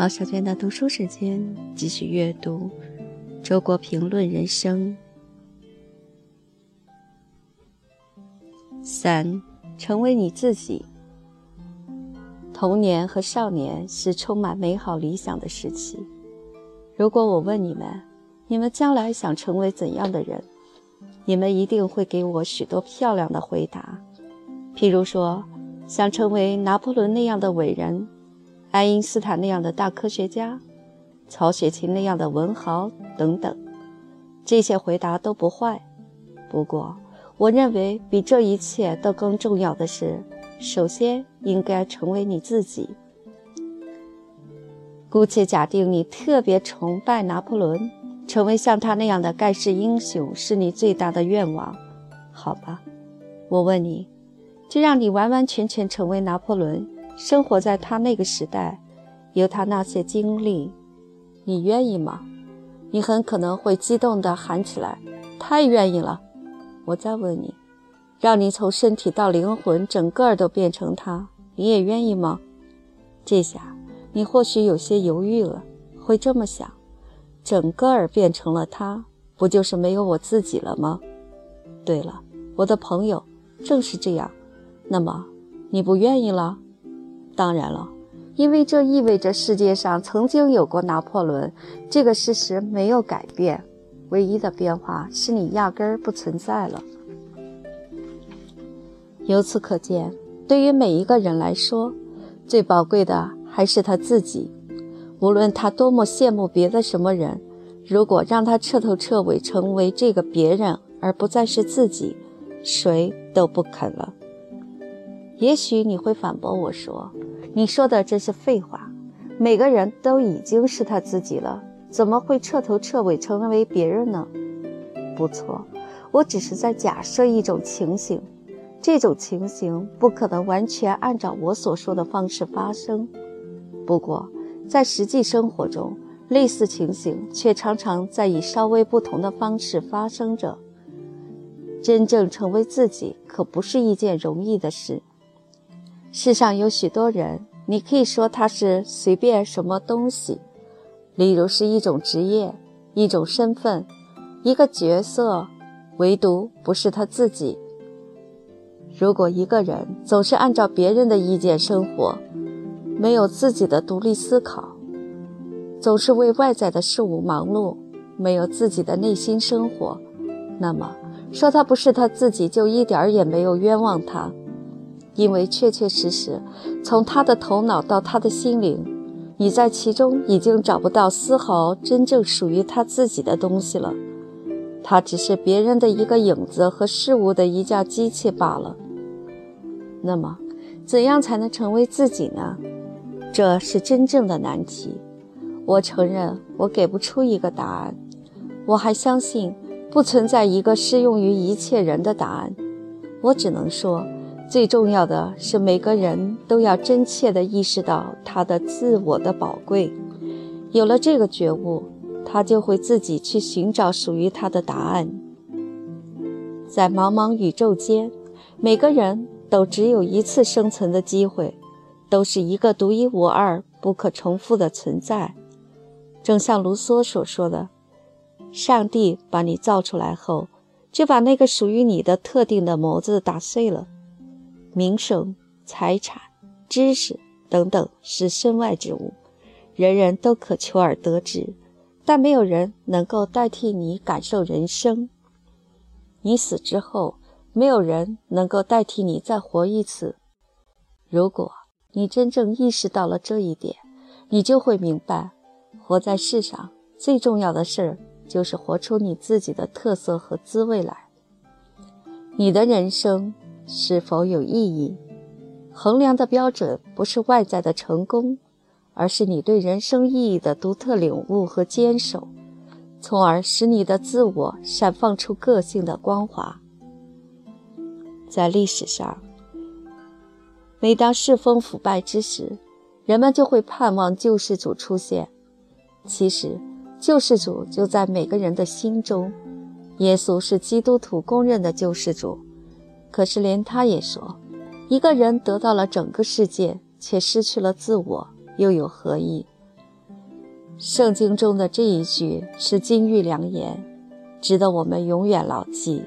毛小娟的读书时间，继续阅读《周国评论人生》三，成为你自己。童年和少年是充满美好理想的时期。如果我问你们，你们将来想成为怎样的人？你们一定会给我许多漂亮的回答。譬如说，想成为拿破仑那样的伟人，爱因斯坦那样的大科学家，曹雪芹那样的文豪等等。这些回答都不坏。不过，我认为比这一切都更重要的是，首先应该成为你自己。姑且假定你特别崇拜拿破仑。成为像他那样的盖世英雄是你最大的愿望，好吧？我问你，就让你完完全全成为拿破仑，生活在他那个时代，有他那些经历，你愿意吗？你很可能会激动地喊起来：“太愿意了！”我再问你，让你从身体到灵魂整个儿都变成他，你也愿意吗？这下你或许有些犹豫了，会这么想。整个儿变成了他，不就是没有我自己了吗？对了，我的朋友，正是这样。那么，你不愿意了？当然了，因为这意味着世界上曾经有过拿破仑，这个事实没有改变。唯一的变化是你压根儿不存在了。由此可见，对于每一个人来说，最宝贵的还是他自己。无论他多么羡慕别的什么人，如果让他彻头彻尾成为这个别人，而不再是自己，谁都不肯了。也许你会反驳我说：“你说的这是废话，每个人都已经是他自己了，怎么会彻头彻尾成为别人呢？”不错，我只是在假设一种情形，这种情形不可能完全按照我所说的方式发生。不过，在实际生活中，类似情形却常常在以稍微不同的方式发生着。真正成为自己可不是一件容易的事。世上有许多人，你可以说他是随便什么东西，例如是一种职业、一种身份、一个角色，唯独不是他自己。如果一个人总是按照别人的意见生活，没有自己的独立思考，总是为外在的事物忙碌，没有自己的内心生活，那么说他不是他自己，就一点儿也没有冤枉他，因为确确实实，从他的头脑到他的心灵，你在其中已经找不到丝毫真正属于他自己的东西了，他只是别人的一个影子和事物的一架机器罢了。那么，怎样才能成为自己呢？这是真正的难题，我承认我给不出一个答案。我还相信不存在一个适用于一切人的答案。我只能说，最重要的是每个人都要真切地意识到他的自我的宝贵。有了这个觉悟，他就会自己去寻找属于他的答案。在茫茫宇宙间，每个人都只有一次生存的机会。都是一个独一无二、不可重复的存在，正像卢梭所说的：“上帝把你造出来后，就把那个属于你的特定的模子打碎了。名声、财产、知识等等是身外之物，人人都可求而得之，但没有人能够代替你感受人生。你死之后，没有人能够代替你再活一次。如果。”你真正意识到了这一点，你就会明白，活在世上最重要的事儿就是活出你自己的特色和滋味来。你的人生是否有意义，衡量的标准不是外在的成功，而是你对人生意义的独特领悟和坚守，从而使你的自我闪放出个性的光华。在历史上。每当世风腐败之时，人们就会盼望救世主出现。其实，救世主就在每个人的心中。耶稣是基督徒公认的救世主，可是连他也说：“一个人得到了整个世界，却失去了自我，又有何意？”圣经中的这一句是金玉良言，值得我们永远牢记。